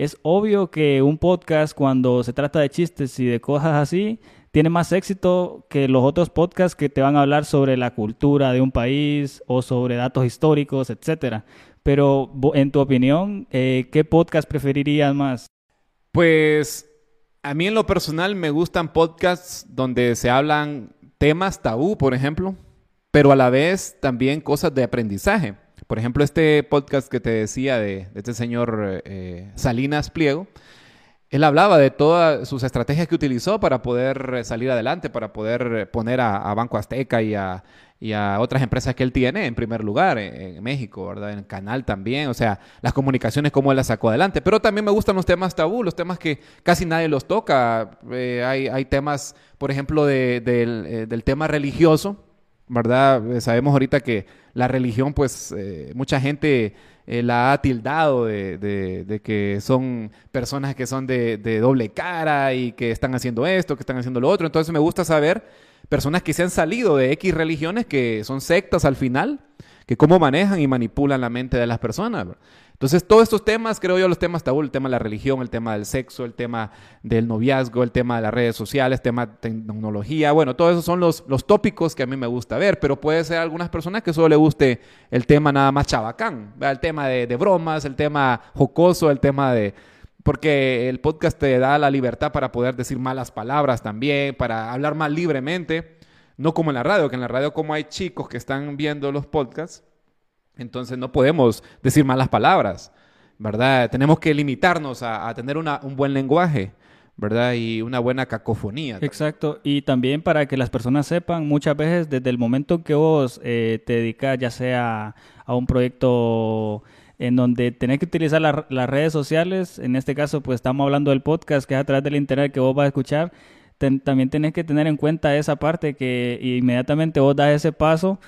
es obvio que un podcast cuando se trata de chistes y de cosas así, tiene más éxito que los otros podcasts que te van a hablar sobre la cultura de un país o sobre datos históricos, etcétera. Pero en tu opinión, eh, ¿qué podcast preferirías más? Pues a mí en lo personal me gustan podcasts donde se hablan temas tabú, por ejemplo, pero a la vez también cosas de aprendizaje. Por ejemplo, este podcast que te decía de, este señor eh, Salinas Pliego, él hablaba de todas sus estrategias que utilizó para poder salir adelante, para poder poner a, Banco Azteca y a, otras empresas que él tiene en primer lugar en, México, ¿verdad? En el canal también, o sea, las comunicaciones, cómo él las sacó adelante. Pero también me gustan los temas tabú, los temas que casi nadie los toca. Eh, hay, temas, por ejemplo, eh, del tema religioso, ¿verdad? Eh, sabemos ahorita que la religión, pues, mucha gente eh, la ha tildado de, que son personas que son de, doble cara y que están haciendo esto, que están haciendo lo otro. Entonces me gusta saber personas que se han salido de X religiones, que son sectas al final, que cómo manejan y manipulan la mente de las personas. Entonces, todos estos temas, creo yo, los temas tabú, el tema de la religión, el tema del sexo, el tema del noviazgo, el tema de las redes sociales, el tema de tecnología, bueno, todos esos son los, los tópicos que a mí me gusta ver, pero puede ser a algunas personas que solo le guste el tema nada más chabacán, el tema de, de bromas, el tema jocoso, el tema de, porque el podcast te da la libertad para poder decir malas palabras también, para hablar más libremente, no como en la radio, que en la radio como hay chicos que están viendo los podcasts, entonces no podemos decir malas palabras, ¿verdad? Tenemos que limitarnos a, tener un buen lenguaje. ¿verdad? Y una buena cacofonía. Exacto. Y también para que las personas sepan, muchas veces desde el momento que vos eh, te dedicas ya sea a un proyecto en donde tenés que utilizar las redes sociales, en este caso pues estamos hablando del podcast que es a través del internet que vos vas a escuchar, también tenés que tener en cuenta esa parte que inmediatamente vos das ese paso,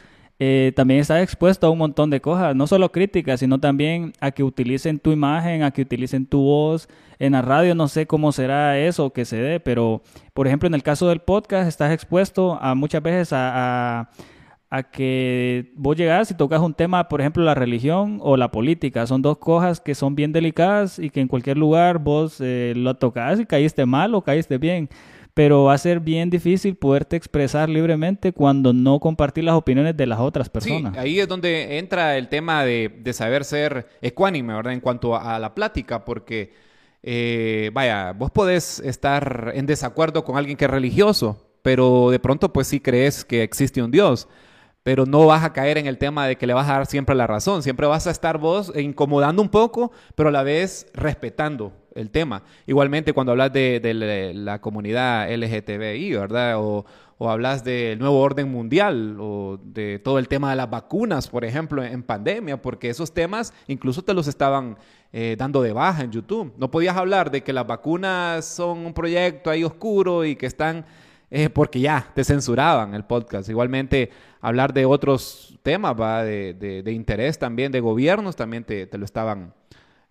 eh, también estás expuesto a un montón de cosas, no solo críticas, sino también a que utilicen tu imagen, a que utilicen tu voz. En la radio no sé cómo será eso que se dé, pero por ejemplo en el caso del podcast estás expuesto a muchas veces a, que vos llegas y tocas un tema, por ejemplo la religión o la política. Son dos cosas que son bien delicadas y que en cualquier lugar vos eh, lo tocas y caíste mal o caíste bien pero va a ser bien difícil poderte expresar libremente cuando no compartir las opiniones de las otras personas. Sí, ahí es donde entra el tema de, saber ser ecuánime, ¿verdad? En cuanto a, la plática, porque, eh, vaya, vos podés estar en desacuerdo con alguien que es religioso, pero de pronto pues sí crees que existe un Dios pero no vas a caer en el tema de que le vas a dar siempre la razón. Siempre vas a estar vos incomodando un poco, pero a la vez respetando el tema. Igualmente cuando hablas de, la comunidad LGTBI, ¿verdad? O, hablas del nuevo orden mundial o de todo el tema de las vacunas, por ejemplo, en pandemia, porque esos temas incluso te los estaban eh, dando de baja en YouTube. No podías hablar de que las vacunas son un proyecto ahí oscuro y que están... Eh, porque ya te censuraban el podcast. Igualmente, hablar de otros temas, ¿va? De, interés también, de gobiernos, también te, te lo estaban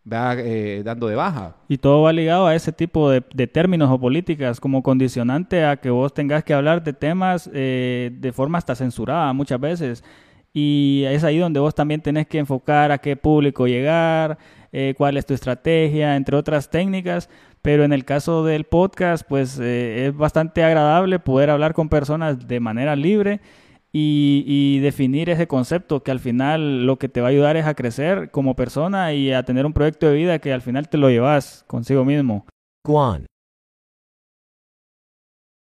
eh, dando de baja. Y todo va ligado a ese tipo de, términos o políticas como condicionante a que vos tengas que hablar de temas eh, de forma hasta censurada muchas veces. Y es ahí donde vos también tenés que enfocar a qué público llegar, eh, cuál es tu estrategia, entre otras técnicas. Pero en el caso del podcast, pues es bastante agradable poder hablar con personas de manera libre y, definir ese concepto que al final lo que te va a ayudar es a crecer como persona y a tener un proyecto de vida que al final te lo llevas consigo mismo. Guan.